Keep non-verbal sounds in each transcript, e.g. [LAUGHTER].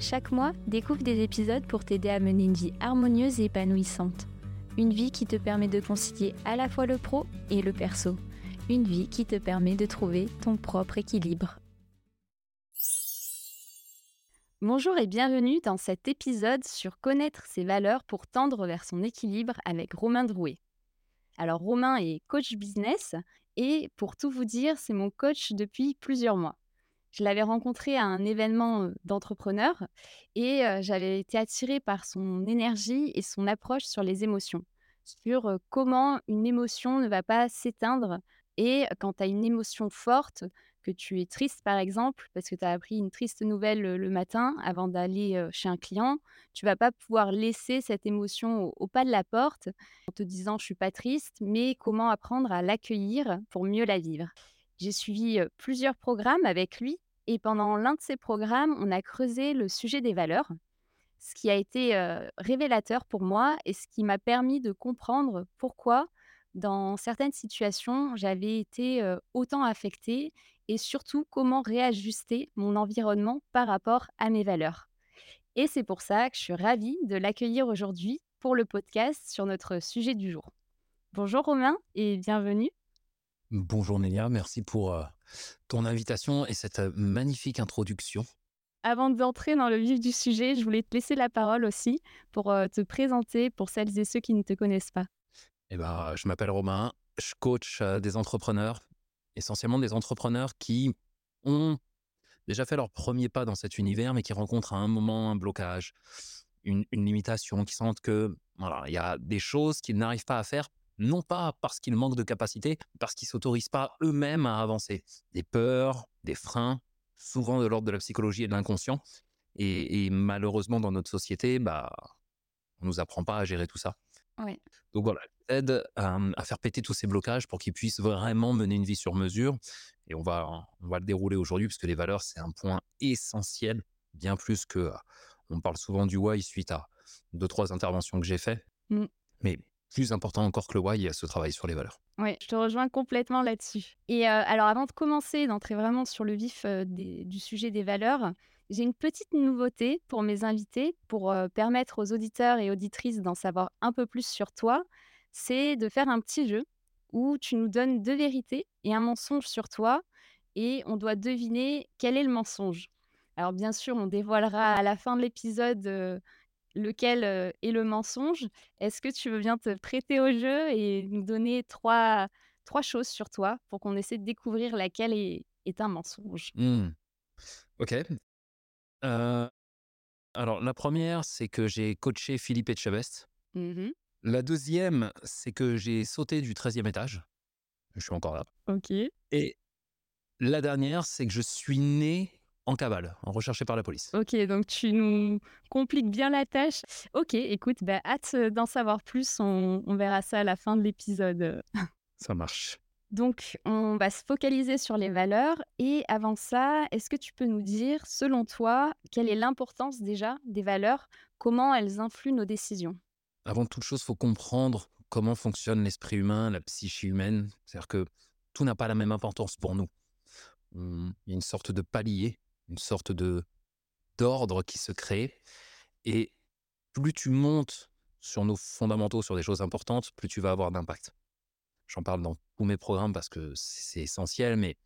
Chaque mois, découvre des épisodes pour t'aider à mener une vie harmonieuse et épanouissante. Une vie qui te permet de concilier à la fois le pro et le perso. Une vie qui te permet de trouver ton propre équilibre. Bonjour et bienvenue dans cet épisode sur connaître ses valeurs pour tendre vers son équilibre avec Romain Drouet. Alors Romain est coach business et pour tout vous dire, c'est mon coach depuis plusieurs mois. Je l'avais rencontré à un événement d'entrepreneurs et j'avais été attirée par son énergie et son approche sur les émotions, sur comment une émotion ne va pas s'éteindre et quand tu as une émotion forte, que tu es triste par exemple, parce que tu as appris une triste nouvelle le matin avant d'aller chez un client, tu vas pas pouvoir laisser cette émotion au, pas de la porte en te disant je suis pas triste, mais comment apprendre à l'accueillir pour mieux la vivre? J'ai suivi plusieurs programmes avec lui et pendant l'un de ces programmes, on a creusé le sujet des valeurs, ce qui a été révélateur pour moi et ce qui m'a permis de comprendre pourquoi, dans certaines situations, j'avais été autant affectée et surtout comment réajuster mon environnement par rapport à mes valeurs. Et c'est pour ça que je suis ravie de l'accueillir aujourd'hui pour le podcast sur notre sujet du jour. Bonjour Romain et bienvenue. Bonjour Nélia, merci pour ton invitation et cette magnifique introduction. Avant d'entrer dans le vif du sujet, je voulais te laisser la parole aussi pour te présenter pour celles et ceux qui ne te connaissent pas. Eh ben, je m'appelle Romain, je coach des entrepreneurs, essentiellement des entrepreneurs qui ont déjà fait leur premier pas dans cet univers, mais qui rencontrent à un moment un blocage, une, une limitation, qui sentent que voilà, il y a des choses qu'ils n'arrivent pas à faire non pas parce qu'ils manquent de capacité, parce qu'ils s'autorisent pas eux-mêmes à avancer. Des peurs, des freins, souvent de l'ordre de la psychologie et de l'inconscient. Et, malheureusement, dans notre société, bah, on nous apprend pas à gérer tout ça. Donc voilà, aide à, faire péter tous ces blocages pour qu'ils puissent vraiment mener une vie sur mesure. Et on va, on va le dérouler aujourd'hui, parce que les valeurs, c'est un point essentiel, bien plus que on parle souvent du why suite à deux, trois interventions que j'ai faites. Mmh. Mais plus important encore que le why, il y a ce travail sur les valeurs. Oui, je te rejoins complètement là-dessus. Et euh, alors, avant de commencer, d'entrer vraiment sur le vif euh, du sujet des valeurs, j'ai une petite nouveauté pour mes invités, pour euh, permettre aux auditeurs et auditrices d'en savoir un peu plus sur toi. C'est de faire un petit jeu où tu nous donnes deux vérités et un mensonge sur toi, et on doit deviner quel est le mensonge. Alors bien sûr, on dévoilera à la fin de l'épisode lequel est le mensonge. Est-ce que tu veux bien te prêter au jeu et nous donner trois, trois choses sur toi pour qu'on essaie de découvrir laquelle est, est un mensonge? Mmh. Ok. alors, la première, c'est que j'ai coaché Philippe Etchebest. Mmh la deuxième, c'est que j'ai sauté du 13e étage. Je suis encore là. Ok. Et la dernière, c'est que je suis né en cavale, en recherché par la police. Ok, donc tu nous compliques bien la tâche. Ok, écoute, bah, hâte d'en savoir plus. On, verra ça à la fin de l'épisode. [LAUGHS] Ça marche. Donc, on va se focaliser sur les valeurs. Et avant ça, est-ce que tu peux nous dire, selon toi, quelle est l'importance déjà des valeurs? Comment elles influent nos décisions? Avant toute chose, il faut comprendre comment fonctionne l'esprit humain, la psyché humaine. C'est-à-dire que tout n'a pas la même importance pour nous. Il y a une sorte de palier une sorte de d'ordre qui se crée. Et plus tu montes sur nos fondamentaux, sur des choses importantes, plus tu vas avoir d'impact. J'en parle dans tous mes programmes parce que c'est essentiel, mais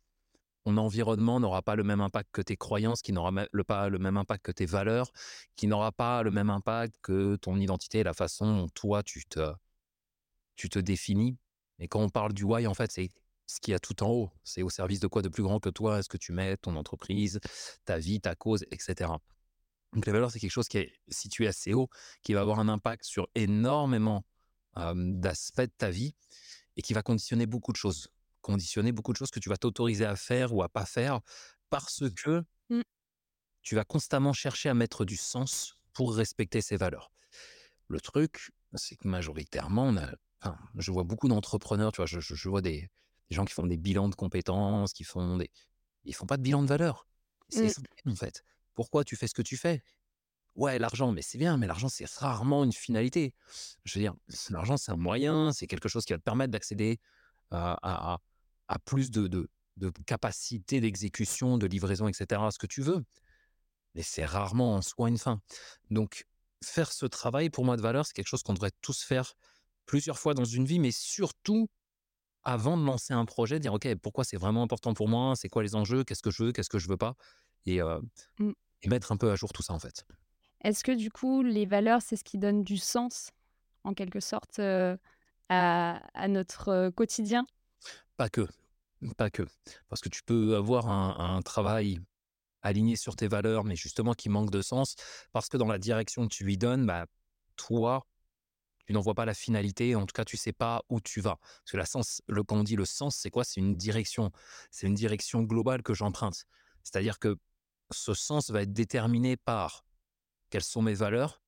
ton environnement n'aura pas le même impact que tes croyances, qui n'aura pas le même impact que tes valeurs, qui n'aura pas le même impact que ton identité, la façon dont toi tu te, tu te définis. Et quand on parle du why, en fait, c'est ce qui a tout en haut. C'est au service de quoi de plus grand que toi? Est-ce que tu mets ton entreprise, ta vie, ta cause, etc. Donc les valeurs, c'est quelque chose qui est situé assez haut, qui va avoir un impact sur énormément d'aspects de ta vie et qui va conditionner beaucoup de choses. Conditionner beaucoup de choses que tu vas t'autoriser à faire ou à pas faire parce que mmh. tu vas constamment chercher à mettre du sens pour respecter ces valeurs. le truc, c'est que majoritairement, on a enfin, je vois beaucoup d'entrepreneurs, tu vois? Je je je vois des des gens qui font des bilans de compétences, qui font des ils font pas de bilan de valeur. C'est Mmh. en fait. Pourquoi tu fais ce que tu fais? Ouais, l'argent, mais c'est bien, mais l'argent, c'est rarement une finalité. Je veux dire, l'argent, c'est un moyen, c'est quelque chose qui va te permettre d'accéder à à plus de de de capacité d'exécution, de livraison et cetera, ce que tu veux, mais c'est rarement en soi une fin. Donc faire ce travail, pour moi, de valeur, c'est quelque chose qu'on devrait tous faire plusieurs fois dans une vie, mais surtout avant de lancer un projet, dire: «OK, pourquoi c'est vraiment important pour moi? C'est quoi les enjeux? Qu'est-ce que je veux? Qu'est-ce que je veux pas?» et Mmh. et mettre un peu à jour tout ça, en fait. Est-ce que du coup, les valeurs, c'est ce qui donne du sens, en quelque sorte, à à notre, quotidien? Pas que, pas que. Parce que tu peux avoir un un travail aligné sur tes valeurs, mais justement qui manque de sens, parce que dans la direction que tu lui donnes, bah, toi, tu n'en vois pas la finalité, en tout cas, tu sais pas où tu vas. Parce que la sens le quand on dit le sens, c'est quoi? C'est une direction. C'est une direction globale que j'emprunte. C'est-à-dire que ce sens va être déterminé par quelles sont mes valeurs,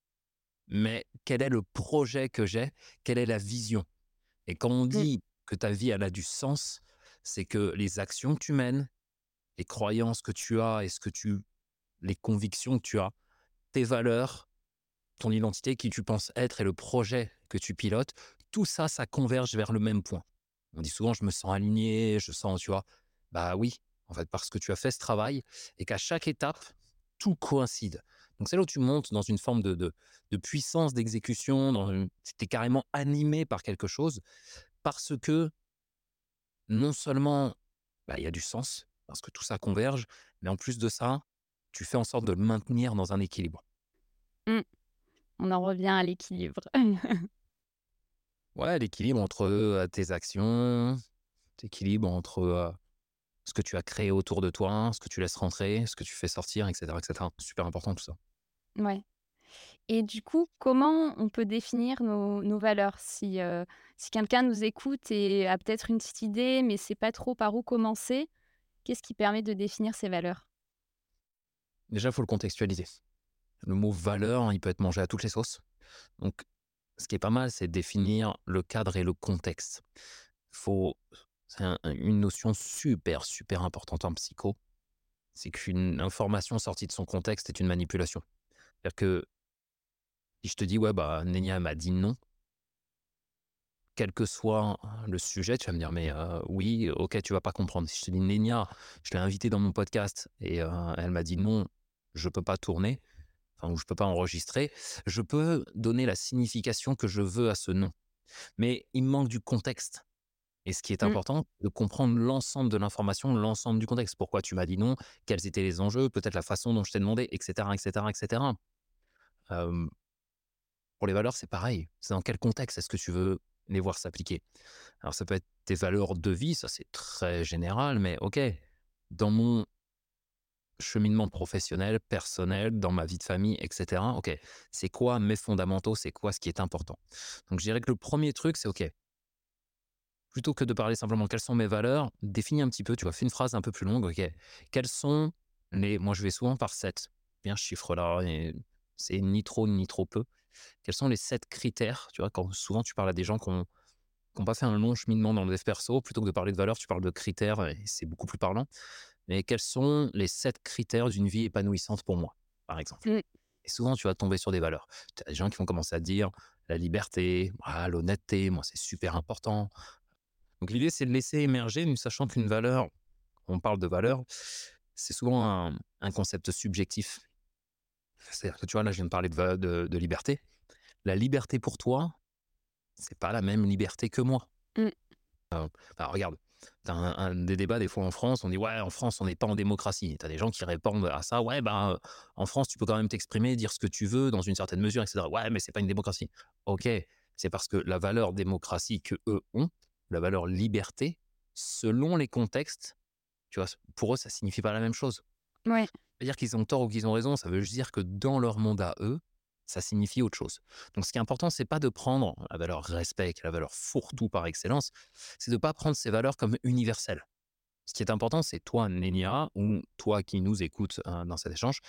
mais quel est le projet que j'ai? Quelle est la vision? Et quand on Mmh. dit que ta vie, elle a du sens, c'est que les actions que tu mènes, les croyances que tu as et ce que tu les convictions que tu as, tes valeurs, ton identité, qui tu penses être et le projet que tu pilotes, tout ça, ça converge vers le même point. On dit souvent: «Je me sens aligné, je sens» tu vois? Bah oui, en fait, parce que tu as fait ce travail et qu'à chaque étape, tout coïncide. Donc c'est là où tu montes dans une forme de de puissance d'exécution, tu es carrément animé par quelque chose parce que non seulement, bah, il y a du sens, parce que tout ça converge, mais en plus de ça, tu fais en sorte de le maintenir dans un équilibre. Mmh. On en revient à l'équilibre. Ouais, l'équilibre entre, tes actions, l'équilibre entre, ce que tu as créé autour de toi, ce que tu laisses rentrer, ce que tu fais sortir et cetera et cetera. Super important tout ça. Ouais et du coup, comment on peut définir nos nos valeurs? Si, si quelqu'un nous écoute et a peut-être une petite idée, mais sait pas trop par où commencer, qu'est-ce qui permet de définir ses valeurs? Déjà, il faut le contextualiser. Le mot valeur, il peut être mangé à toutes les sauces. Donc ce qui est pas mal, c'est définir le cadre et le contexte. Faut c'est un une notion super, super importante en psycho, c'est qu'une information sortie de son contexte est une manipulation. C'est-à-dire que si je te dis: «Ouais, bah, Nenia m'a dit non», quel que soit le sujet, tu vas me dire: «Mais, heu, oui, OK, tu vas pas comprendre». Si je te dis: «Nenia, je l'ai invitée dans mon podcast et heu, elle m'a dit: "Non, je peux pas tourner", enfin, ou «Je peux pas enregistrer», je peux donner la signification que je veux à ce non. Mais il me manque du contexte et ce qui est Mmh. important, de comprendre l'ensemble de l'information, l'ensemble du contexte. Pourquoi tu m'as dit non? Quels étaient les enjeux? Peut-être la façon dont je t'ai demandé et cetera et cetera et cetera. Hem, pour les valeurs, c'est pareil. C'est dans quel contexte est-ce que tu veux les voir s'appliquer? Alors ça peut être tes valeurs de vie, ça c'est très général, mais OK, dans mon cheminement professionnel, personnel, dans ma vie de famille et cetera, OK, c'est quoi mes fondamentaux? C'est quoi ce qui est important? Donc je dirais que le premier truc, c'est OK, plutôt que de parler simplement quelles sont mes valeurs, définis un petit peu, tu vois, fais une phrase un peu plus longue, OK. Quels sont les moi je vais souvent par 7, bien chiffre-là c'est ni trop ni trop peu. Quels sont les 7 critères, tu vois? Quand souvent tu parles à des gens qui ont qui ont pas fait un long cheminement dans le dev perso, plutôt que de parler de valeurs, tu parles de critères et c'est beaucoup plus parlant. Mais quels sont les 7 critères d'une vie épanouissante pour moi, par exemple? Mmh. Et souvent, tu vas tomber sur des valeurs. Tu as des gens qui vont commencer à dire la liberté, ah, l'honnêteté, moi c'est super important. Donc l'idée, c'est de laisser émerger, mais sachant qu'une valeur, on parle de valeur, c'est souvent un, un concept subjectif. C'est-à-dire que tu vois, là, je viens de parler de, va- de, de liberté. La liberté pour toi, c'est pas la même liberté que moi. Mmh. Enfin, regarde, tu as un, un- des débats des fois en France, on dit ouais, en France, on n'est pas en démocratie. Tu as des gens qui répondent à ça, ouais, bah, euh, en France, tu peux quand même t'exprimer, dire ce que tu veux dans une certaine mesure, etc. Ouais, mais c'est pas une démocratie. Ok, c'est parce que la valeur démocratie que eux ont, la valeur liberté, selon les contextes, tu vois, pour eux, ça signifie pas la même chose. Ouais. C'est-à-dire qu'ils ont tort ou qu'ils ont raison, ça veut juste dire que dans leur monde à eux, ça signifie autre chose. Donc ce qui est important, c'est pas de prendre la valeur respect, qui est la valeur fourre-tout par excellence, c'est de pas prendre ces valeurs comme universelles. Ce qui est important, c'est toi, Nénia, ou toi qui nous écoutes euh, dans cet échange,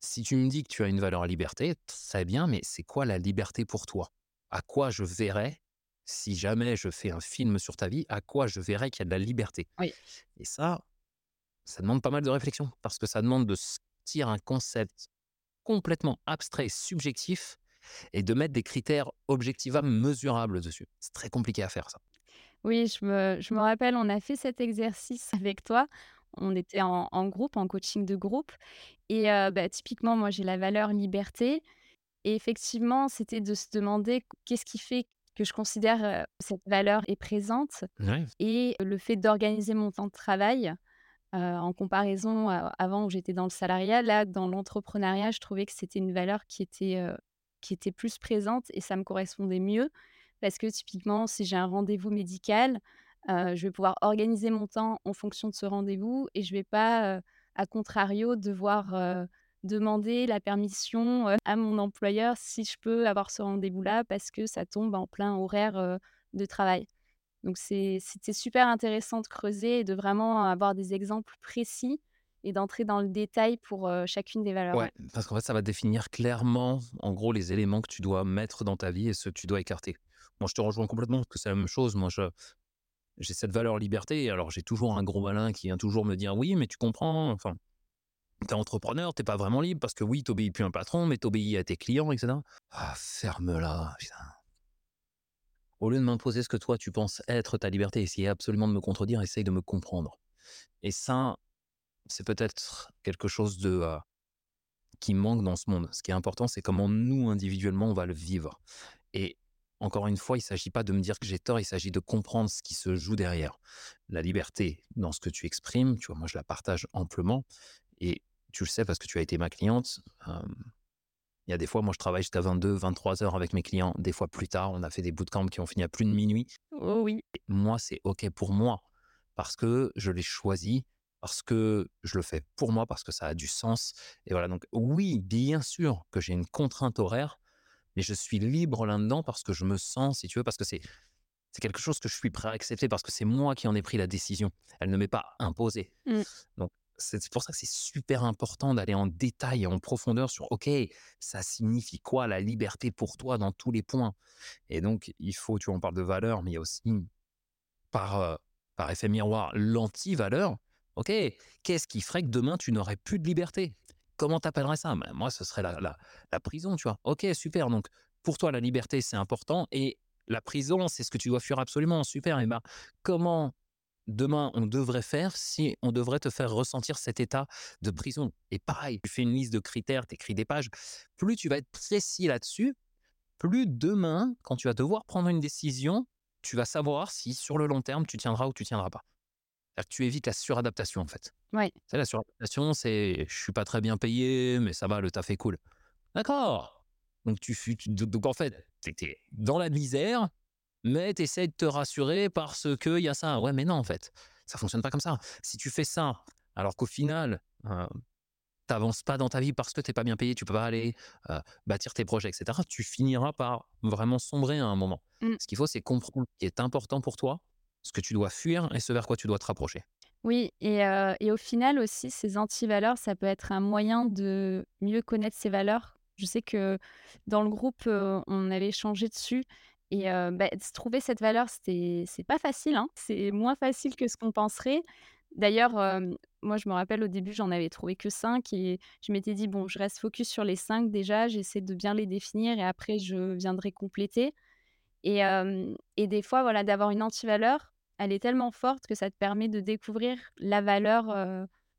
Si tu me dis que tu as une valeur liberté, très bien, mais c'est quoi la liberté pour toi? À quoi je verrais, si jamais je fais un film sur ta vie, à quoi je verrais qu'il y a de la liberté? Oui. Et ça, ça demande pas mal de réflexion parce que ça demande de sortir un concept complètement abstrait et subjectif et de mettre des critères objectivables, mesurables dessus. C'est très compliqué à faire ça. Oui, je me je me rappelle, on a fait cet exercice [LAUGHS] avec toi. On était en en groupe, en coaching de groupe et heu, bah, typiquement, moi, j'ai la valeur liberté et effectivement, c'était de se demander qu'est-ce qui fait que je considère, heu, cette valeur est présente Ouais, et le fait d'organiser mon temps de travail, heu, en comparaison à avant où j'étais dans le salariat. Là, dans l'entrepreneuriat, je trouvais que c'était une valeur qui était, heu, qui était plus présente et ça me correspondait mieux parce que typiquement, si j'ai un rendez-vous médical, heu, je vais pouvoir organiser mon temps en fonction de ce rendez-vous et je vais pas, à contrario, devoir, demander la permission, à mon employeur si je peux avoir ce rendez-vous-là parce que ça tombe en plein horaire, de travail. Donc c'est c'était super intéressant de creuser et de vraiment avoir des exemples précis et d'entrer dans le détail pour, chacune des valeurs, ouais, parce qu'en fait, ça va définir clairement, en gros, les éléments que tu dois mettre dans ta vie et ceux que tu dois écarter. Moi, je te rejoins complètement parce que c'est la même chose. Moi, je j'ai cette valeur liberté alors j'ai toujours un gros malin qui vient toujours me dire: «Oui, mais tu comprends, enfin, t'es entrepreneur, t'es pas vraiment libre parce que oui, t'obéis plus à un patron, mais t'obéis à tes clients et cetera». Ah, ferme-la, putain. Au lieu de m'imposer ce que toi tu penses être ta liberté, essayer absolument de me contredire, essaye de me comprendre. Et ça, c'est peut-être quelque chose de, qui manque dans ce monde. Ce qui est important, c'est comment nous, individuellement, on va le vivre. Et encore une fois, il ne s'agit pas de me dire que j'ai tort, il s'agit de comprendre ce qui se joue derrière. La liberté dans ce que tu exprimes, tu vois, moi je la partage amplement. Et tu le sais parce que tu as été ma cliente. Il y a des fois, moi je travaille jusqu'à 22-23 heures avec mes clients. Des fois plus tard, on a fait des bootcamps qui ont fini à plus de minuit. Oh oui. Moi, c'est OK pour moi parce que je l'ai choisi, parce que je le fais pour moi, parce que ça a du sens. Et voilà, donc oui, bien sûr que j'ai une contrainte horaire, mais je suis libre là-dedans parce que je me sens, si tu veux, parce que c'est c'est quelque chose que je suis prêt à accepter parce que c'est moi qui en ai pris la décision. Elle ne m'est pas imposée. Mmh. Donc, c'est pour ça que c'est super important d'aller en détail et en profondeur sur, OK, ça signifie quoi la liberté pour toi dans tous les points? Et donc, il faut, tu vois, on parle de valeur, mais il y a aussi par, heu, par effet miroir, l'anti-valeur. OK, qu'est-ce qui ferait que demain tu n'aurais plus de liberté? Comment t'appellerais ça? Ben, moi, ce serait la la la prison, tu vois? OK, super, donc pour toi, la liberté, c'est important et la prison, c'est ce que tu dois fuir absolument. Super et ben, comment demain on devrait faire si on devrait te faire ressentir cet état de prison? Et pareil, tu fais une liste de critères, tu écris des pages. Plus tu vas être précis là-dessus, plus demain, quand tu vas devoir prendre une décision, tu vas savoir si sur le long terme, tu tiendras ou tu tiendras pas. C'est-à-dire que tu évites la suradaptation, en fait. Ouais. Sais, la suradaptation, c'est je suis pas très bien payé, mais ça va, le taf est cool. D'accord. Donc, tu, donc en fait, tu es dans la misère, mais tu essaies de te rassurer parce qu'il y a ça. Ouais, mais non, en fait, ça fonctionne pas comme ça. Si tu fais ça, alors qu'au final, t'avances pas dans ta vie parce que t'es pas bien payé, tu peux pas aller euh, bâtir tes projets, etc., tu finiras par vraiment sombrer à un moment. Mmh. Ce qu'il faut, c'est comprendre ce qui est important pour toi, ce que tu dois fuir et ce vers quoi tu dois te rapprocher. Oui et heu et au final aussi, ces antivaleurs, ça peut être un moyen de mieux connaître ses valeurs. Je sais que dans le groupe, heu, on avait échangé dessus et bah, trouver cette valeur, c'est pas facile, hein. C'est moins facile que ce qu'on penserait. D'ailleurs, moi, je me rappelle au début, j'en avais trouvé que 5 et je m'étais dit: «Bon, je reste focus sur les 5 déjà, j'essaie de bien les définir et après je viendrai compléter». Et et des fois, voilà, d'avoir une antivaleur, elle est tellement forte que ça te permet de découvrir la valeur,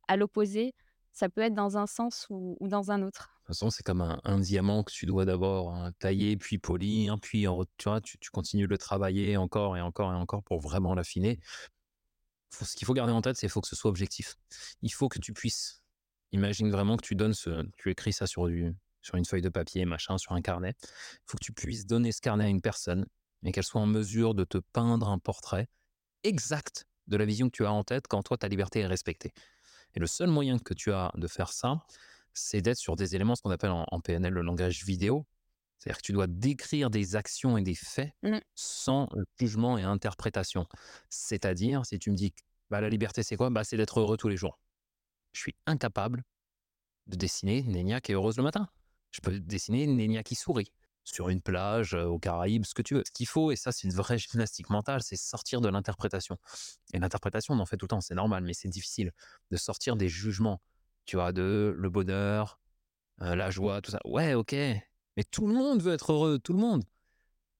à l'opposé. Ça peut être dans un sens ou dans un autre. De toute façon, c'est comme un, un diamant que tu dois d'abord hein, tailler, puis polir, puis en tu, vois, tu, tu continues de le travailler encore et encore et encore pour vraiment l'affiner. Ce qu'il faut garder en tête, c'est qu'il faut que ce soit objectif. Il faut que tu puisses. Imagine vraiment que tu donnes ce, tu écris ça sur du, sur une feuille de papier, machin, sur un carnet. Il faut que tu puisses donner ce carnet à une personne et qu'elle soit en mesure de te peindre un portrait exact de la vision que tu as en tête quand toi ta liberté est respectée. Et le seul moyen que tu as de faire ça, c'est d'être sur des éléments, ce qu'on appelle en, en PNL le langage vidéo. C'est-à-dire que tu dois décrire des actions et des faits Mmh. sans euh, jugement et interprétation. C'est-à-dire, si tu me dis, que, bah, la liberté, c'est quoi? Bah, C'est d'être heureux tous les jours. Je suis incapable de dessiner Nénia qui est heureuse le matin. Je peux dessiner Nénia qui sourit sur une plage, euh, aux Caraïbes, ce que tu veux. Ce qu'il faut, et ça c'est une vraie [LAUGHS] gymnastique mentale, c'est sortir de l'interprétation. Et l'interprétation, on en fait tout le temps, c'est normal, mais c'est difficile de sortir des jugements, tu vois, de le bonheur, euh, la joie, tout ça. Ouais, ok, mais tout le monde veut être heureux, tout le monde.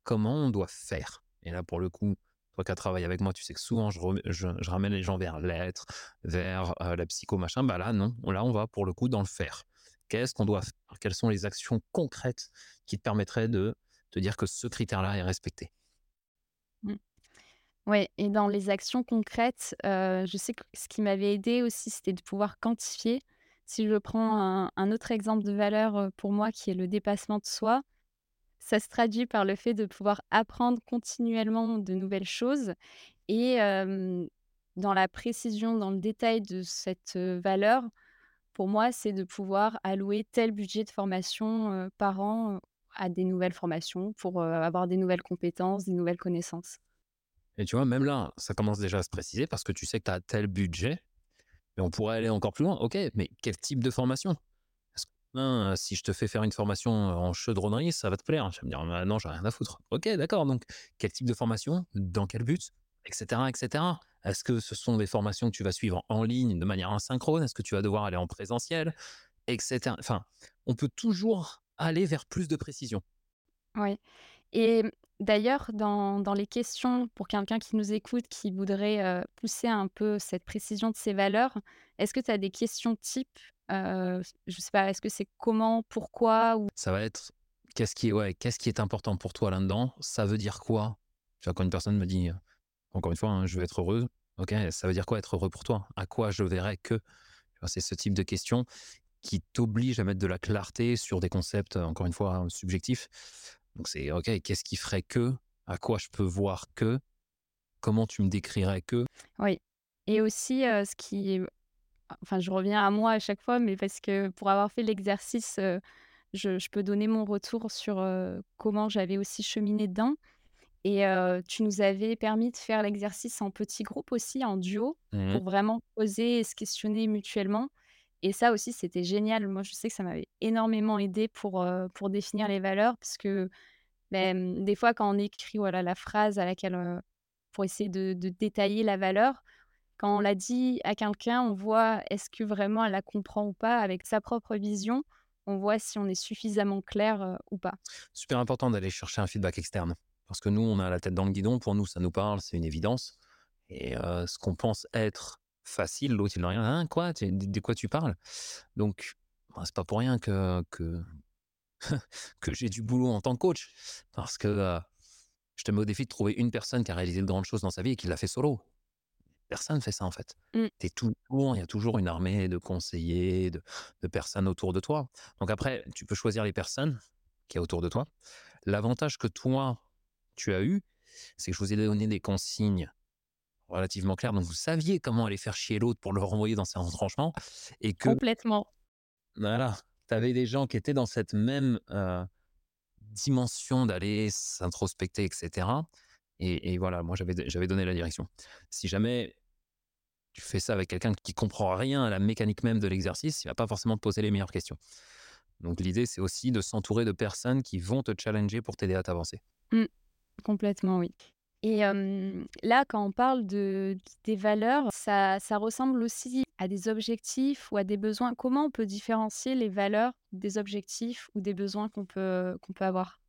Comment on doit faire? Et là, pour le coup, toi qui as travaillé avec moi, tu sais que souvent je, je, ramène les gens vers l'être, vers euh, la psycho, machin. Bah là, non. Là, on va pour le coup dans le faire. Qu'est-ce qu'on doit faire? Quelles sont les actions concrètes qui te permettraient de te dire que ce critère-là est respecté? mmh. Oui, et dans les actions concrètes, euh, je sais que ce qui m'avait aidé aussi, c'était de pouvoir quantifier. Si je prends un, autre exemple de valeur euh, pour moi qui est le dépassement de soi, ça se traduit par le fait de pouvoir apprendre continuellement de nouvelles choses et dans la précision, dans le détail de cette valeur, pour moi, c'est de pouvoir allouer tel budget de formation par an à des nouvelles formations pour avoir des nouvelles compétences, des nouvelles connaissances. Et tu vois, même là, ça commence déjà à se préciser parce que tu sais que tu as tel budget, mais on pourrait aller encore plus loin. Ok, mais quel type de formation? Hein, si je te fais faire une formation en chaudronnerie, ça va te plaire? Je vais me dire, «Bah, non, j'ai rien à foutre. Ok, d'accord. Donc, quel type de formation? Dans quel but? Etc. etc. Est-ce que ce sont des formations que tu vas suivre en ligne de manière asynchrone? Est-ce que tu vas devoir aller en présentiel? Etc. Enfin, on peut toujours aller vers plus de précision. Oui. Et d'ailleurs, dans, dans, les questions pour quelqu'un qui nous écoute, qui voudrait pousser un peu cette précision de ses valeurs, est-ce que tu as des questions types euh, je sais pas, est-ce que c'est comment, pourquoi ou... Ça va être qu'est-ce qui, est, ouais, qui est important pour toi là-dedans? Ça veut dire quoi? Quand une personne me dit, encore une fois, hein, je veux être heureuse, ok, ça veut dire quoi être heureux pour toi? À quoi je verrais que? C'est ce type de questions qui t'oblige à mettre de la clarté sur des concepts, encore une fois, subjectifs. Donc c'est, ok, qu'est-ce qui ferait que À quoi je peux voir que Comment tu me décrirais que? Oui. Et aussi, ce qui est enfin, je reviens à moi à chaque fois, mais parce que pour avoir fait l'exercice, je, peux donner mon retour sur comment j'avais aussi cheminé dedans. Et tu nous avais permis de faire l'exercice en petit groupe aussi, en duo, mmh pour vraiment poser et se questionner mutuellement. Et ça aussi, c'était génial. Moi, je sais que ça m'avait énormément aidé pour, pour définir les valeurs, parce que ben, des fois, quand on écrit voilà, la phrase à laquelle, pour essayer de détailler la valeur, quand on l'a dit à quelqu'un, on voit est-ce que vraiment elle la comprend ou pas? Avec sa propre vision. On voit si on est suffisamment clair ou pas. Super important d'aller chercher un feedback externe. Parce que nous, on a la tête dans le guidon. Pour nous, ça nous parle, c'est une évidence. Et ce qu'on pense être facile, l'autre, il n'a rien. Hein, quoi? De, quoi tu parles? Donc, bah, c'est pas pour rien que, que, [LAUGHS] que j'ai du boulot en tant que coach. Parce que je te mets au défi de trouver une personne qui a réalisé de grandes choses dans sa vie et qui l'a fait solo. Personne fait ça en fait. Mmh. toujours, il y a toujours une armée de conseillers, de, personnes autour de toi. Donc après, tu peux choisir les personnes qui y a autour de toi. L'avantage que toi, tu as eu, c'est que je vous ai donné des consignes relativement claires. Donc vous saviez comment aller faire chier l'autre pour le renvoyer dans ses retranchements. Et que, Complètement. Voilà, tu avais des gens qui étaient dans cette même dimension d'aller s'introspecter, etc. Et, voilà, moi, j'avais donné la direction. Si jamais tu fais ça avec quelqu'un qui comprend rien à la mécanique même de l'exercice, il va pas forcément te poser les meilleures questions. Donc l'idée, c'est aussi de s'entourer de personnes qui vont te challenger pour t'aider à t'avancer. Mmh. complètement, oui. Et là, quand on parle de, des valeurs, ça, ça, ressemble aussi à des objectifs ou à des besoins. Comment on peut différencier les valeurs des objectifs ou des besoins qu'on peut, qu'on peut avoir?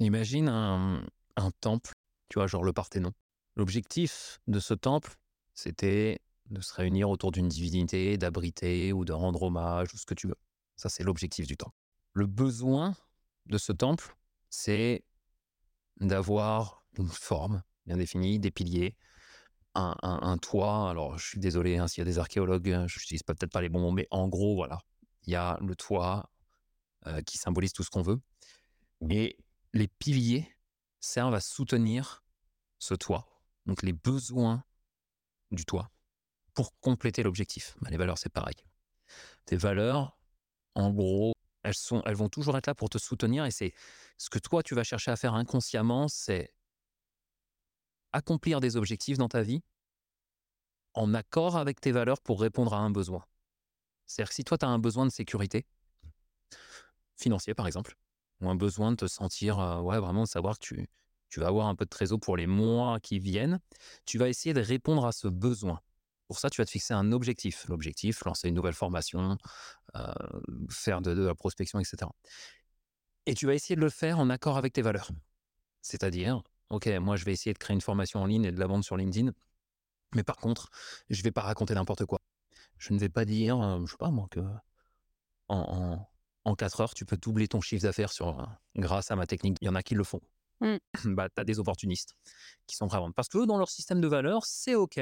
Imagine un, un temple, tu vois, genre le Parthénon. L'objectif de ce temple, c'était de se réunir autour d'une divinité, d'abriter ou de rendre hommage ou ce que tu veux. Ça, c'est l'objectif du temple. Le besoin de ce temple, c'est d'avoir une forme bien définie, des piliers, un, toit. Alors, je suis désolé hein, s'il y a des archéologues, hein, je n'utilise peut-être pas les bons mots, mais en gros, voilà, il y a le toit euh, qui symbolise tout ce qu'on veut. Et les piliers servent à soutenir ce toit, donc les besoins du toit, pour compléter l'objectif. Bah, les valeurs, c'est pareil. Tes valeurs, en gros, elles, sont, elles vont toujours être là pour te soutenir et c'est ce que toi, tu vas chercher à faire inconsciemment, c'est accomplir des objectifs dans ta vie en accord avec tes valeurs pour répondre à un besoin. C'est-à-dire que si toi, tu as un besoin de sécurité, financier par exemple, ou un besoin de te sentir, euh, ouais, vraiment de savoir que tu, tu vas avoir un peu de trésor pour les mois qui viennent, tu vas essayer de répondre à ce besoin. Pour ça, tu vas te fixer un objectif. L'objectif, lancer une nouvelle formation, euh, faire de, de la prospection, etc. Et tu vas essayer de le faire en accord avec tes valeurs. C'est-à-dire, OK, moi, je vais essayer de créer une formation en ligne et de la vendre sur LinkedIn. Mais par contre, je ne vais pas raconter n'importe quoi. Je ne vais pas dire, euh, je sais pas moi, que en, en, en 4 heures, tu peux doubler ton chiffre d'affaires sur, euh, grâce à ma technique. Il y en a qui le font. Mmh. [LAUGHS] bah, tu as des opportunistes qui sont prêts à vendre. Parce que eux, dans leur système de valeurs, c'est OK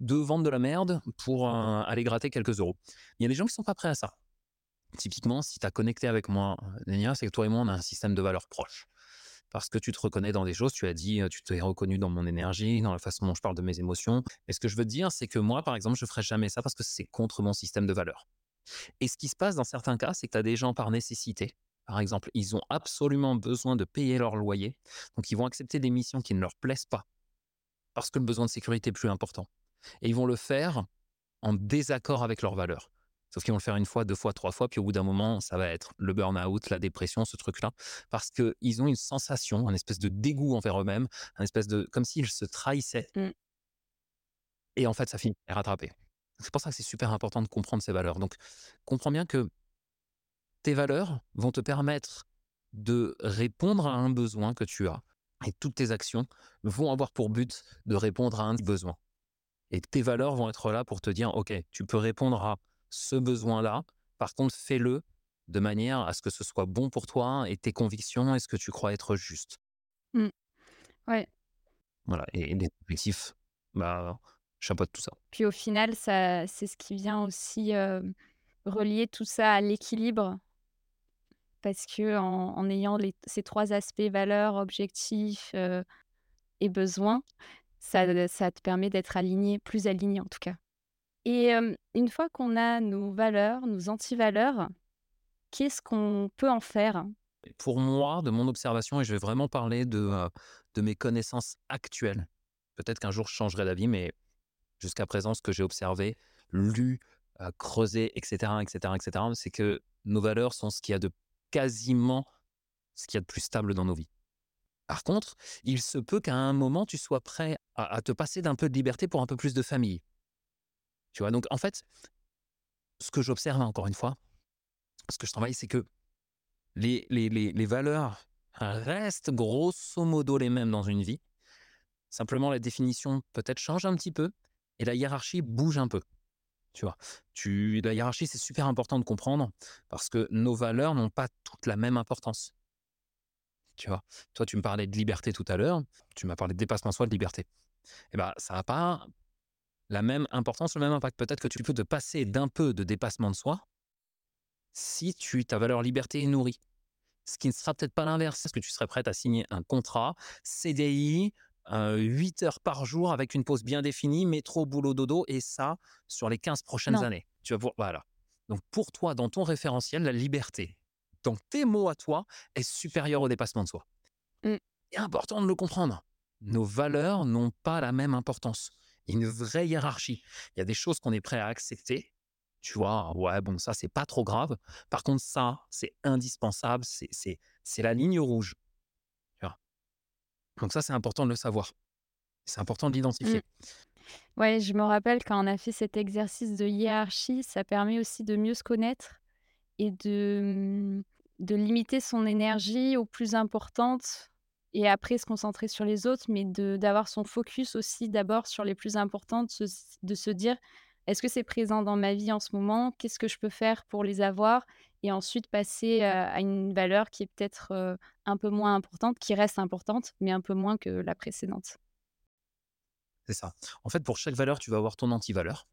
de vendre de la merde pour euh, aller gratter quelques euros. Il y a des gens qui sont pas prêts à ça. Typiquement, si tu as connecté avec moi, Nénia, c'est que toi et moi, on a un système de valeurs proche. Parce que tu te reconnais dans des choses, tu as dit, tu t'es reconnu dans mon énergie, dans la façon dont je parle de mes émotions. Et ce que je veux dire, c'est que moi, par exemple, je ferai jamais ça parce que c'est contre mon système de valeurs. Et ce qui se passe dans certains cas, c'est que tu as des gens par nécessité. Par exemple, ils ont absolument besoin de payer leur loyer. Donc, ils vont accepter des missions qui ne leur plaisent pas parce que le besoin de sécurité est plus important. Et ils vont le faire en désaccord avec leurs valeurs. Sauf qu'ils vont le faire une fois, deux fois, trois fois, puis au bout d'un moment, ça va être le burn-out, la dépression, ce truc-là, parce qu'ils ont une sensation, un espèce de dégoût envers eux-mêmes, un espèce de, comme s'ils se trahissaient. Mmh. Et en fait, ça finit par rattraper. C'est pour ça que c'est super important de comprendre ces valeurs. Donc, comprends bien que tes valeurs vont te permettre de répondre à un besoin que tu as. Et toutes tes actions vont avoir pour but de répondre à un besoin. Et tes valeurs vont être là pour te dire, OK, tu peux répondre à ce besoin-là. Par contre, fais-le de manière à ce que ce soit bon pour toi et tes convictions et ce que tu crois être juste. Mmh. Ouais. Voilà. Et, les objectifs, bah, chapeau de tout ça. Puis au final, ça, c'est ce qui vient aussi euh, relier tout ça à l'équilibre. Parce que en, en ayant les- ces trois aspects, valeurs, objectifs euh, et besoins, ça, ça te permet d'être aligné, plus aligné en tout cas. Et une fois qu'on a nos valeurs, nos antivaleurs, qu'est-ce qu'on peut en faire? Pour moi, de mon observation, et je vais vraiment parler de, de mes connaissances actuelles, peut-être qu'un jour je changerai d'avis, mais jusqu'à présent, ce que j'ai observé, lu, creusé, etc., etc., etc., c'est que nos valeurs sont ce qu'il y a de quasiment ce qu'il y a de plus stable dans nos vies. Par contre, il se peut qu'à un moment, tu sois prêt à te passer d'un peu de liberté pour un peu plus de famille. Tu vois, donc en fait, ce que j'observe, encore une fois, ce que je travaille, c'est que les, les, les, valeurs restent grosso modo les mêmes dans une vie. Simplement, la définition peut-être change un petit peu et la hiérarchie bouge un peu. Tu vois, la hiérarchie, c'est super important de comprendre parce que nos valeurs n'ont pas toutes la même importance. Tu vois, toi, tu me parlais de liberté tout à l'heure, tu m'as parlé de dépassement soi, de liberté. Eh ben, ça n'a pas la même importance, le même impact. Peut-être que tu peux te passer d'un peu de dépassement de soi si tu, ta valeur liberté est nourrie. Ce qui ne sera peut-être pas l'inverse, parce que tu serais prête à signer un contrat, CDI, euh, 8 heures par jour avec une pause bien définie, métro, boulot, dodo, et ça sur les 15 prochaines Non. années? Tu vas voir, voilà. Donc pour toi, dans ton référentiel, la liberté, dans tes mots à toi, est supérieure au dépassement de soi. Mm. C'est important de le comprendre. Nos valeurs n'ont pas la même importance. Il y a une vraie hiérarchie. Il y a des choses qu'on est prêt à accepter. Tu vois, ouais, bon, ça, c'est pas trop grave. Par contre, ça, c'est indispensable. C'est, la ligne rouge. Tu vois. Donc ça, c'est important de le savoir. C'est important de l'identifier. Ouais, je me rappelle quand on a fait cet exercice de hiérarchie, ça permet aussi de mieux se connaître et de, mmh, de limiter son énergie aux plus importantes et après se concentrer sur les autres, mais d'avoir son focus aussi d'abord sur les plus importantes, se de se dire: «Est-ce que c'est présent dans ma vie en ce moment? Qu'est-ce que je peux faire pour les avoir?» et ensuite passer, heu, à une valeur qui est peut-être, heu, un peu moins importante, qui reste importante, mais un peu moins que la précédente. C'est ça. En fait, pour chaque valeur, tu vas avoir ton antivaleur.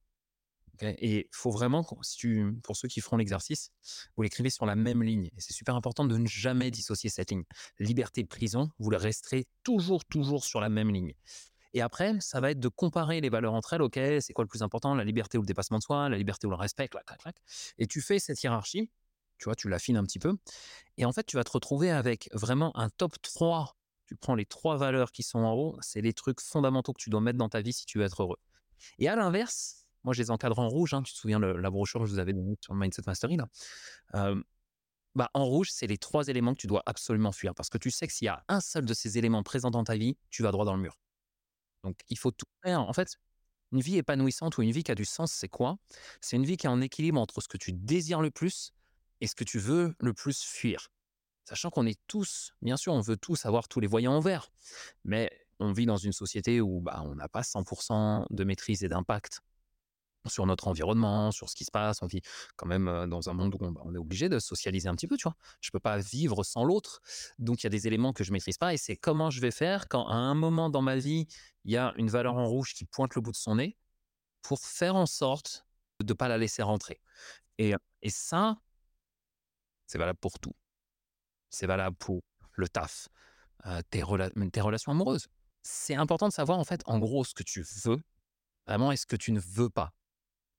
Et il faut vraiment, si tu, pour ceux qui feront l'exercice, vous l'écrivez sur la même ligne. Et c'est super important de ne jamais dissocier cette ligne. Liberté, prison, vous le resterez toujours, toujours sur la même ligne. Et après, ça va être de comparer les valeurs entre elles. OK, c'est quoi le plus important La liberté ou le dépassement de soi La liberté ou le respect clac, clac, clac. Et tu fais cette hiérarchie. Tu vois, tu l'affines un petit peu. Et en fait, tu vas te retrouver avec vraiment un top 3. Tu prends les trois valeurs qui sont en haut. C'est les trucs fondamentaux que tu dois mettre dans ta vie si tu veux être heureux. Et à l'inverse, moi, je les encadre en rouge, hein. Tu te souviens le la brochure que je vous avais donnée sur Mindset Mastery là? Bah, en rouge, c'est les 3 éléments que tu dois absolument fuir parce que tu sais que s'il y a un seul de ces éléments présent dans ta vie, tu vas droit dans le mur. Donc il faut tout faire. En fait, une vie épanouissante ou une vie qui a du sens, c'est quoi? C'est une vie qui est en équilibre entre ce que tu désires le plus et ce que tu veux le plus fuir. Sachant qu'on est tous bien sûr, on veut tous avoir tous les voyants en vert, mais on vit dans une société où, bah, on n'a pas 100% de maîtrise et d'impact sur notre environnement, sur ce qui se passe. On vit quand même, dans un monde où on, bah, on est obligé de socialiser un petit peu, tu vois? Je peux pas vivre sans l'autre, donc il y a des éléments que je maîtrise pas et c'est comment je vais faire quand à un moment dans ma vie, il y a une valeur en rouge qui pointe le bout de son nez, pour faire en sorte de pas la laisser rentrer et ça c'est valable pour tout. C'est valable pour le taf, tes tes relations amoureuses. C'est important de savoir, en fait, en gros, ce que tu veux vraiment et ce que tu ne veux pas?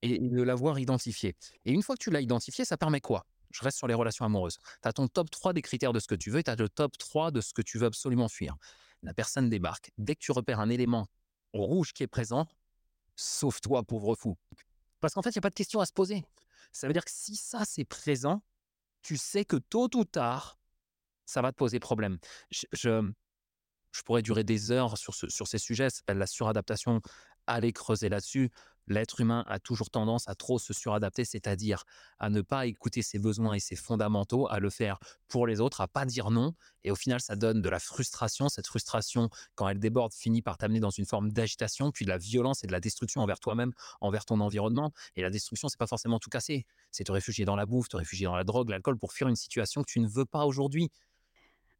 Et de l'avoir identifié et une fois que tu l'as identifié, ça permet quoi? Je reste sur les relations amoureuses. Tu as ton top 3 des critères de ce que tu veux et tu as le top 3 de ce que tu veux absolument fuir. La personne débarque. Dès que tu repères un élément rouge qui est présent, sauve-toi, pauvre fou. Parce qu'en fait, il y a pas de question à se poser. Ça veut dire que si ça, c'est présent, tu sais que tôt ou tard, ça va te poser problème. Je je pourrais durer des heures sur ce sur ces sujets, la suradaptation. Allez creuser là-dessus. L'être humain a toujours tendance à trop se suradapter, c'est-à-dire à ne pas écouter ses besoins et ses fondamentaux, à le faire pour les autres, à pas dire non et au final, ça donne de la frustration. Cette frustration, quand elle déborde, finit par t'amener dans une forme d'agitation, puis de la violence et de la destruction envers toi-même, envers ton environnement et la destruction, c'est pas forcément tout casser. C'est te réfugier dans la bouffe, te réfugier dans la drogue, l'alcool pour fuir une situation que tu ne veux pas aujourd'hui.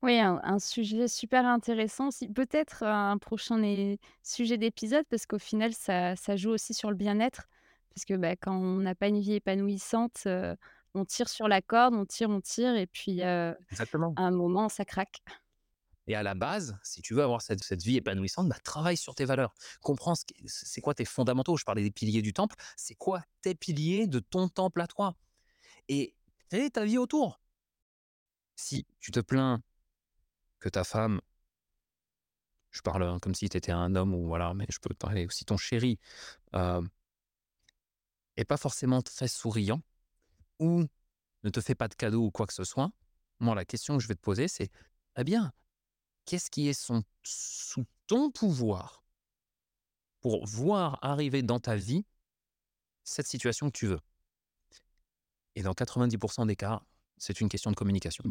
Oui, un un sujet super intéressant. Peut-être, un prochain é sujet d'épisode parce qu'au final ça ça joue aussi sur le bien-être. Parce que, bah, quand on n'a pas une vie épanouissante, on tire sur la corde, on tire, on tire et puis, heu, à Exactement. un moment ça craque. Et à la base, si tu veux avoir cette cette vie épanouissante, bah, travaille sur tes valeurs. Comprends ce qui c'est c'est quoi tes fondamentaux? Je parlais des piliers du temple, c'est quoi tes piliers de ton temple à toi? Et crée ta vie autour? Si tu te plains que ta femme je parle, hein, comme si tu étais un homme ou voilà, mais je peux te parler aussi ton chéri, hem est pas forcément très souriant ou ne te fait pas de cadeaux ou quoi que ce soit, moi la question que je vais te poser c'est: «Eh bien, qu'est-ce qui est sous ton pouvoir pour voir arriver dans ta vie cette situation que tu veux?» et dans 90% des cas, c'est une question de communication.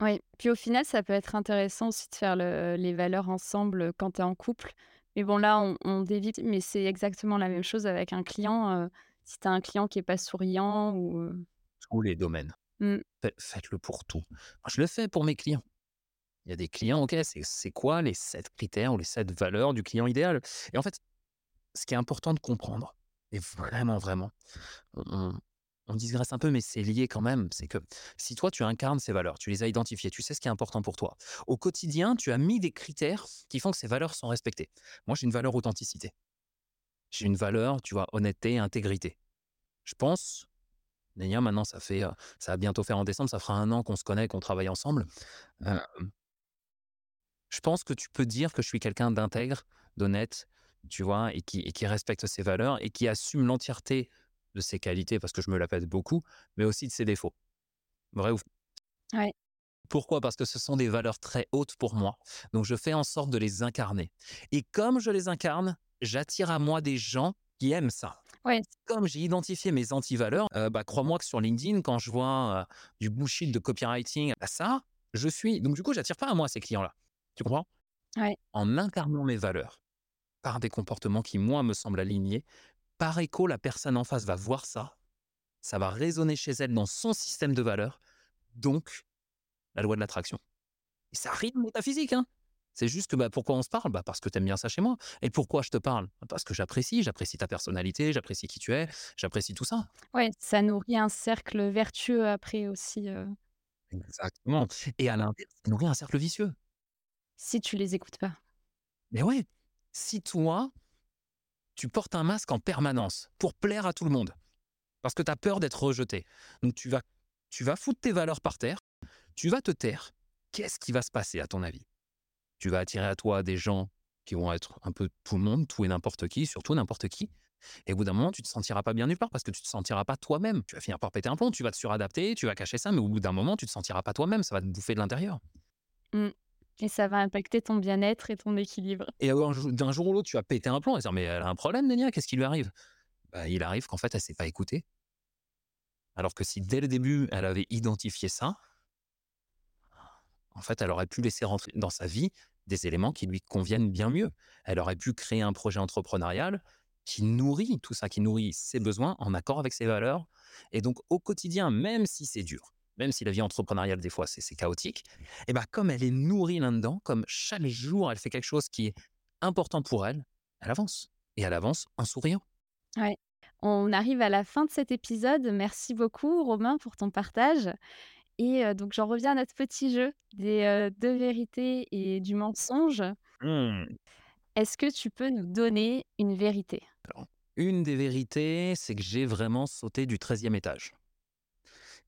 Oui, puis au final, ça peut être intéressant aussi de faire le les valeurs ensemble, quand tu es en couple. Mais bon là, on on dévie, mais c'est exactement la même chose avec un client, si tu as un client qui est pas souriant ou, Tous les domaines. mmh, Fai faites-le pour tout. Moi, je le fais pour mes clients. Il y a des clients, OK, c'est c'est quoi les 7 critères ou les 7 valeurs du client idéal? Et en fait, ce qui est important de comprendre et vraiment, vraiment, on on on digresse un peu, mais c'est lié quand même, c'est que si toi, tu incarnes ces valeurs, tu les as identifiées, tu sais ce qui est important pour toi. Au quotidien, tu as mis des critères qui font que ces valeurs sont respectées. Moi, j'ai une valeur authenticité. J'ai une valeur, tu vois, honnêteté et intégrité. Je pense, d'ailleurs maintenant ça fait, ça va bientôt faire en décembre, ça fera un an qu'on se connaît, qu'on travaille ensemble. Je pense que tu peux dire que je suis quelqu'un d'intègre, d'honnête, tu vois? Et qui et qui respecte ses valeurs et qui assume l'entièreté de ses qualités parce que je me la pète beaucoup, mais aussi de ses défauts. Vrai ou ouais. pourquoi? Parce que ce sont des valeurs très hautes pour moi, donc je fais en sorte de les incarner et comme je les incarne, j'attire à moi des gens qui aiment ça. Ouais, Comme j'ai identifié mes antivaleurs, heu, bah, crois-moi que sur LinkedIn, quand je vois, heu, du bullshit de copywriting, bah, ça, je suis donc du coup, j'attire pas à moi ces clients-là. Tu comprends? ouais. En incarnant mes valeurs, par des comportements qui, moi, me semblent alignés, par écho, la personne en face va voir ça, ça va résonner chez elle dans son système de valeurs, donc la loi de l'attraction. Et ça rime métaphysique, hein. C'est juste que, bah, pourquoi on se parle? Bah, parce que tu aimes bien ça chez moi. Et pourquoi je te parle? Parce que j'apprécie, j'apprécie ta personnalité, j'apprécie qui tu es, j'apprécie tout ça. Ouais, ça nourrit un cercle vertueux après aussi, heu, Exactement. Et à l'inverse, ça nourrit un cercle vicieux. si tu les écoutes pas. Mais ouais, si toi, tu portes un masque en permanence pour plaire à tout le monde, parce que tu as peur d'être rejeté, donc tu vas tu vas foutre tes valeurs par terre, tu vas te taire, qu'est-ce qui va se passer à ton avis? Tu vas attirer à toi des gens qui vont être un peu tout le monde, tout et n'importe qui, surtout n'importe qui. Et au bout d'un moment, tu te sentiras pas bien nulle part parce que tu te sentiras pas toi-même. Tu vas finir par péter un plomb, tu vas te suradapter, tu vas cacher ça, mais au bout d'un moment, tu te sentiras pas toi-même, ça va te bouffer de l'intérieur. Mmh. Et ça va impacter ton bien-être et ton équilibre. Et d'un jour ou l'autre, tu vas péter un plomb et dire mais elle a un problème, Nénia, qu'est-ce qui lui arrive? Bah, Il arrive qu'en fait, elle s'est pas écoutée. Alors que si dès le début, elle avait identifié ça, en fait, elle aurait pu laisser rentrer dans sa vie des éléments qui lui conviennent bien mieux. Elle aurait pu créer un projet entrepreneurial qui nourrit tout ça, qui nourrit ses besoins en accord avec ses valeurs. Et donc, au quotidien, même si c'est dur, même si la vie entrepreneuriale, des fois, c'est chaotique, et ben comme elle est nourrie là-dedans, comme chaque jour, elle fait quelque chose qui est important pour elle, elle avance. Et elle avance en souriant. Ouais. On arrive à la fin de cet épisode. Merci beaucoup, Romain, pour ton partage. Et heu, donc j'en reviens à notre petit jeu des, heu, 2 vérités et du mensonge. Mmh. Est-ce que tu peux nous donner une vérité? Alors, une des vérités, c'est que j'ai vraiment sauté du treizième étage.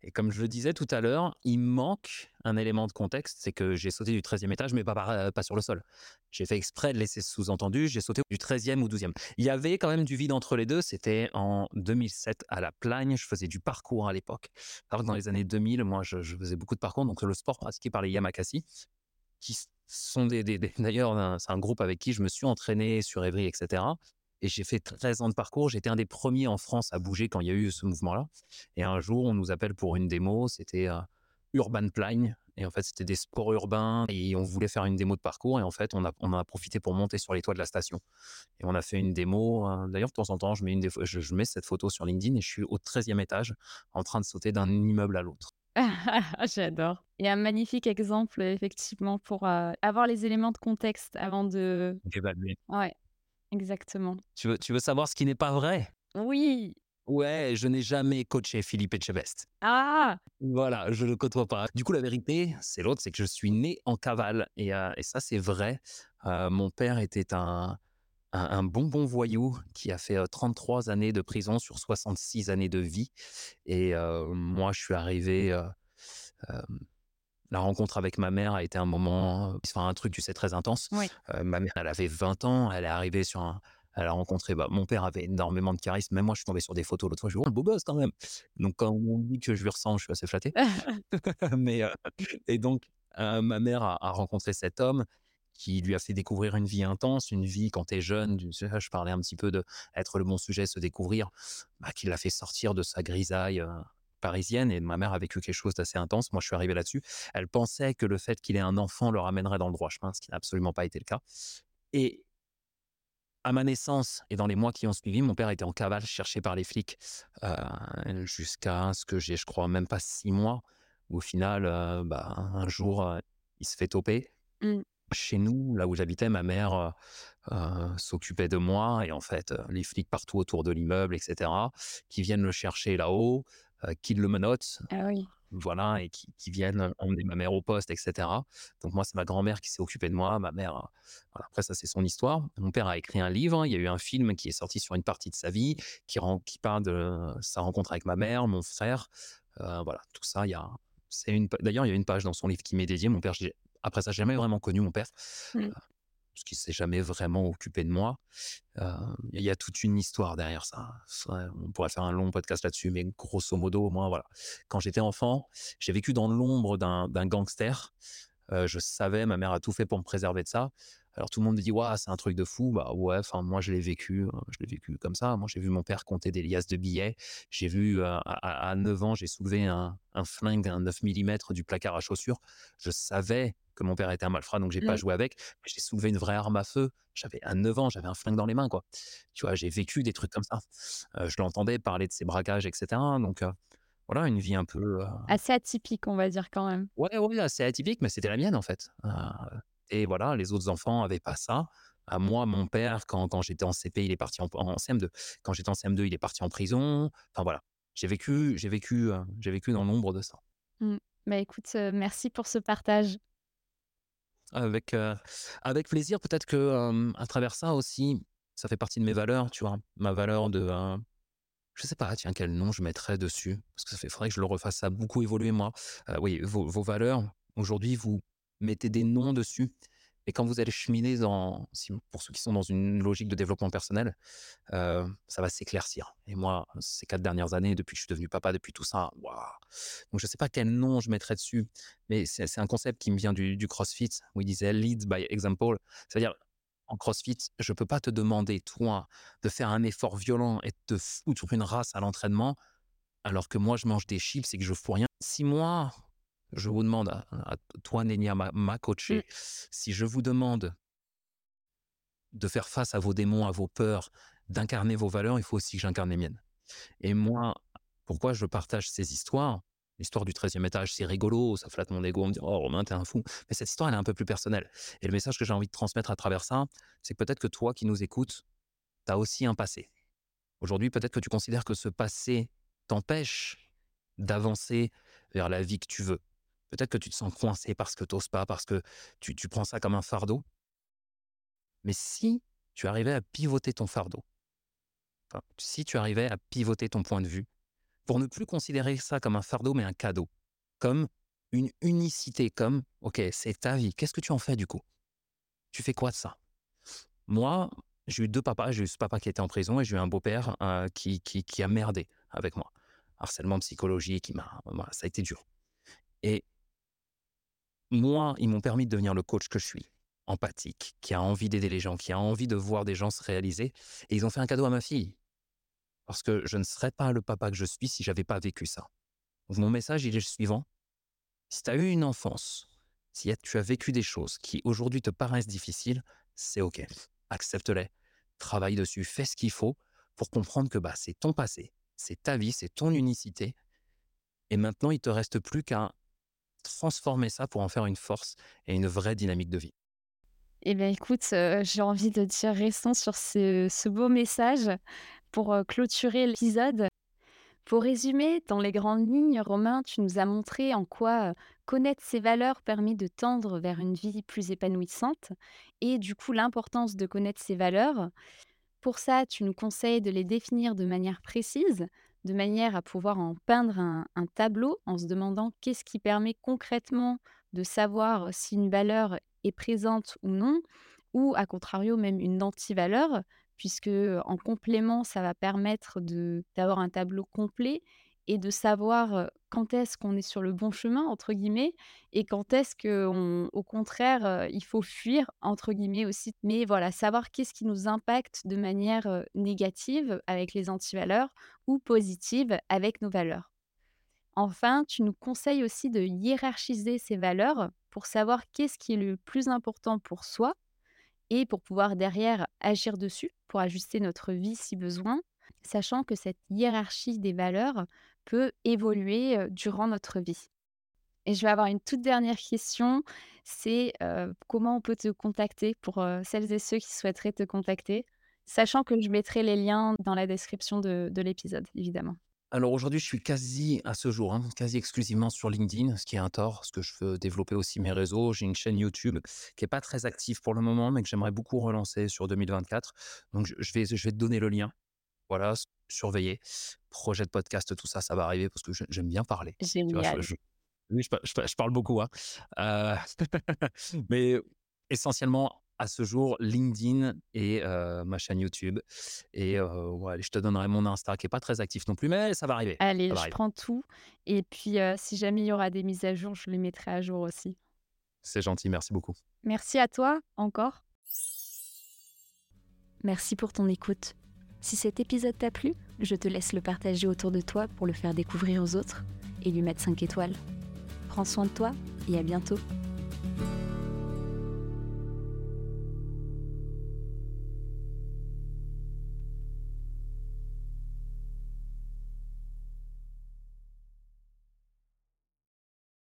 Et comme je le disais tout à l'heure, il manque un élément de contexte, c'est que j'ai sauté du treizième étage, mais euh, pas sur le sol. J'ai fait exprès de laisser sous-entendu, j'ai sauté du treizième ou douzième. Il y avait quand même du vide entre les deux, c'était en 2007 à La Plagne, je faisais du parcours à l'époque. Alors que dans les années 2000, moi je, faisais beaucoup de parcours, donc le sport pratiqué par les Yamakasi, qui sont D'ailleurs, c'est un groupe avec qui je me suis entraîné sur Évry, etc. Et j'ai fait 13 ans de parcours. J'étais un des premiers en France à bouger quand il y a eu ce mouvement-là. Et un jour, on nous appelle pour une démo. C'était euh, Urban Plagne. Et en fait, c'était des sports urbains. Et on voulait faire une démo de parcours. Et en fait, on, a, on en a profité pour monter sur les toits de la station. Et on a fait une démo. euh, D'ailleurs, de temps en temps, je mets, une des pho- je, je mets cette photo sur LinkedIn et je suis au 13e étage en train de sauter d'un immeuble à l'autre. [LAUGHS] J'adore. Et un magnifique exemple, effectivement, pour, avoir les éléments de contexte avant de Évalué. ouais, exactement. Tu veux, tu veux savoir ce qui n'est pas vrai? Oui! Ouais, je n'ai jamais coaché Philippe Etchebest. Ah! Voilà, je le côtoie pas. Du coup, la vérité, c'est l'autre, c'est que je suis né en cavale. Et, euh, et ça, c'est vrai. Euh, mon père était un, un, un bon bon voyou qui a fait euh, 33 années de prison sur 66 années de vie. Et euh, moi, je suis arrivé... la rencontre avec ma mère a été un moment, euh, enfin un truc, tu sais, très intense. Oui. Euh, ma mère, elle avait 20 ans, elle est arrivée sur un... Elle a rencontré, bah, mon père avait énormément de charisme. Même moi, je suis tombé sur des photos l'autre fois. Je dis, oh, le beau gosse quand même. Donc, quand on dit que je lui ressemble, je suis assez flatté. [LAUGHS] [LAUGHS] Mais, euh, et donc, euh, ma mère a, a rencontré cet homme qui lui a fait découvrir une vie intense, une vie quand tu es jeune. Je parlais un petit peu de être le bon sujet, se découvrir, bah, qui l'a fait sortir de sa grisaille euh, parisienne. Et ma mère a vécu quelque chose d'assez intense. Moi, je suis arrivé là-dessus. Elle pensait que le fait qu'il ait un enfant le ramènerait dans le droit chemin, ce qui n'a absolument pas été le cas. Et à ma naissance et dans les mois qui ont suivi, mon père était en cavale cherché par les flics euh, jusqu'à ce que j'ai, je crois, même pas six mois. Où au final, euh, bah, un jour, euh, il se fait toper. Mmh. Chez nous, là où j'habitais, ma mère s'occupait de moi et en fait, les flics partout autour de l'immeuble, etc., qui viennent le chercher là-haut, qui le menottent, Ah oui. voilà, et qui, qui viennent emmener ma mère au poste, etc. Donc moi, c'est ma grand-mère qui s'est occupée de moi, ma mère, euh, voilà, après ça, c'est son histoire. Mon père a écrit un livre, il y a eu un film qui est sorti sur une partie de sa vie, qui, rend, qui parle de sa rencontre avec ma mère, mon frère, euh, voilà, tout ça, il y a... C'est une... D'ailleurs, il y a une page dans son livre qui m'est dédiée. Mon père, j'ai- après ça, j'ai jamais vraiment connu mon père, Mmh. Parce qu'il s'est jamais vraiment occupé de moi. Euh, Il y a toute une histoire derrière ça. On pourrait faire un long podcast là-dessus, mais grosso modo, moi, voilà. Quand j'étais enfant, j'ai vécu dans l'ombre d'un gangster. Euh, je savais, ma mère a tout fait pour me préserver de ça. Alors tout le monde me dit, ouais, c'est un truc de fou. Bah ouais, enfin moi je l'ai vécu, euh, je l'ai vécu comme ça. Moi j'ai vu mon père compter des liasses de billets. J'ai vu à, à 9 ans, j'ai soulevé un, un flingue, un 9 mm du placard à chaussures. Je savais que mon père était un malfrat, donc j'ai pas Mmh. joué avec. Mais j'ai soulevé une vraie arme à feu. J'avais à 9 ans, j'avais un flingue dans les mains, quoi. Tu vois, j'ai vécu des trucs comme ça. Euh, je l'entendais parler de ses braquages, etc. Donc euh, voilà, une vie un peu. euh, Assez atypique, on va dire quand même. Ouais, ouais, assez atypique, mais c'était la mienne en fait. Euh, et voilà, les autres enfants avaient pas ça. À moi, mon père, quand, quand j'étais en CP, il est parti en, en CM2. Quand j'étais en CM2, il est parti en prison. Enfin voilà, j'ai vécu, j'ai vécu, j'ai vécu dans l'ombre de ça. Mmh. Bah, écoute, merci pour ce partage. Avec, avec plaisir, peut-être que à travers ça aussi, ça fait partie de mes valeurs, tu vois? Ma valeur de, euh, je sais pas, tiens, quel nom je mettrais dessus? Parce que ça fait, faudrait que je le refasse. Ça a beaucoup évolué moi. Oui, vos, vos valeurs. Aujourd'hui, vous mettez des noms dessus? Et quand vous allez cheminer dans, pour ceux qui sont dans une logique de développement personnel, euh, ça va s'éclaircir. Et moi, ces quatre dernières années, depuis que je suis devenu papa, depuis tout ça, waouh. Donc je ne sais pas quel nom je mettrais dessus, mais c'est un concept qui me vient du, CrossFit, où il disait lead by example. C'est-à-dire, en CrossFit, je ne peux pas te demander, toi, de faire un effort violent et de foutre une race à l'entraînement, alors que moi, je mange des chips et que je fous rien. Si moi, je vous demande, à, à toi, Nénia, ma, ma Mmh. coachée, si je vous demande de faire face à vos démons, à vos peurs, d'incarner vos valeurs, il faut aussi que j'incarne les miennes. Et moi, pourquoi je partage ces histoires? L'histoire du 13e étage, c'est rigolo, ça flatte mon ego, on me dit Oh Romain, t'es un fou. Mais cette histoire, elle est un peu plus personnelle. Et le message que j'ai envie de transmettre à travers ça, c'est que peut-être que toi qui nous écoutes, tu as aussi un passé. Aujourd'hui, peut-être que tu considères que ce passé t'empêche d'avancer vers la vie que tu veux. Peut-être que tu te sens coincé parce que tu n'oses pas, parce que tu, tu prends ça comme un fardeau. Mais si tu arrivais à pivoter ton fardeau, si tu arrivais à pivoter ton point de vue, pour ne plus considérer ça comme un fardeau, mais un cadeau, comme une unicité, comme, OK, c'est ta vie, qu'est-ce que tu en fais du coup? Tu fais quoi de ça? Moi, j'ai eu deux papas, j'ai eu ce papa qui était en prison et j'ai eu un beau-père euh, qui, qui, qui a merdé avec moi. Harcèlement psychologique, qui m'a, ça a été dur. Et moi, ils m'ont permis de devenir le coach que je suis, empathique, qui a envie d'aider les gens, qui a envie de voir des gens se réaliser. Et ils ont fait un cadeau à ma fille. Parce que je ne serais pas le papa que je suis si j'avais pas vécu ça. Donc mon message, il est le suivant. Si tu as eu une enfance, si tu as vécu des choses qui aujourd'hui te paraissent difficiles, c'est OK. Accepte-les, travaille dessus, fais ce qu'il faut pour comprendre que bah, c'est ton passé, c'est ta vie, c'est ton unicité. Et maintenant, il te reste plus qu'à transformer ça pour en faire une force et une vraie dynamique de vie. Eh bien, écoute, euh, j'ai envie de dire restons sur ce, beau message pour euh, clôturer l'épisode. Pour résumer, dans les grandes lignes, Romain, tu nous as montré en quoi euh, connaître ses valeurs permet de tendre vers une vie plus épanouissante et du coup l'importance de connaître ses valeurs. Pour ça, tu nous conseilles de les définir de manière précise, de manière à pouvoir en peindre un, tableau en se demandant qu'est-ce qui permet concrètement de savoir si une valeur est présente ou non, ou à contrario même une anti-valeur, puisque en complément, ça va permettre d'avoir un tableau complet et de savoir quand est-ce qu'on est sur le bon chemin, entre guillemets, et quand est-ce qu'on, au contraire, il faut fuir, entre guillemets aussi. Mais voilà, savoir qu'est-ce qui nous impacte de manière négative avec les antivaleurs ou positive avec nos valeurs. Enfin, tu nous conseilles aussi de hiérarchiser ces valeurs pour savoir qu'est-ce qui est le plus important pour soi et pour pouvoir derrière agir dessus, pour ajuster notre vie si besoin, sachant que cette hiérarchie des valeurs évoluer durant notre vie. Et je vais avoir une toute dernière question, c'est comment on peut te contacter pour celles et ceux qui souhaiteraient te contacter, sachant que je mettrai les liens dans la description de, de l'épisode, évidemment. Alors aujourd'hui, je suis quasi à ce jour, hein, quasi exclusivement sur LinkedIn, ce qui est un tort, parce que je veux développer aussi mes réseaux. J'ai une chaîne YouTube qui est pas très active pour le moment, mais que j'aimerais beaucoup relancer sur 2024. Donc je, vais, je vais te donner le lien. Voilà, surveiller. Projet de podcast, tout ça, ça va arriver parce que j'aime bien parler. Tu vois, je, Génial. je- oui, je, pa- je pa- je parle beaucoup, hein. Euh, [LAUGHS] mais essentiellement, à ce jour, LinkedIn et euh, ma chaîne YouTube. Et euh, ouais, je te donnerai mon Insta qui est pas très actif non plus, mais ça va arriver. Allez, va je arriver. prends tout. Et puis, euh, si jamais il y aura des mises à jour, je les mettrai à jour aussi. C'est gentil, merci beaucoup. Merci à toi encore. Merci pour ton écoute. Si cet épisode t'a plu, je te laisse le partager autour de toi pour le faire découvrir aux autres et lui mettre 5 étoiles. Prends soin de toi et à bientôt.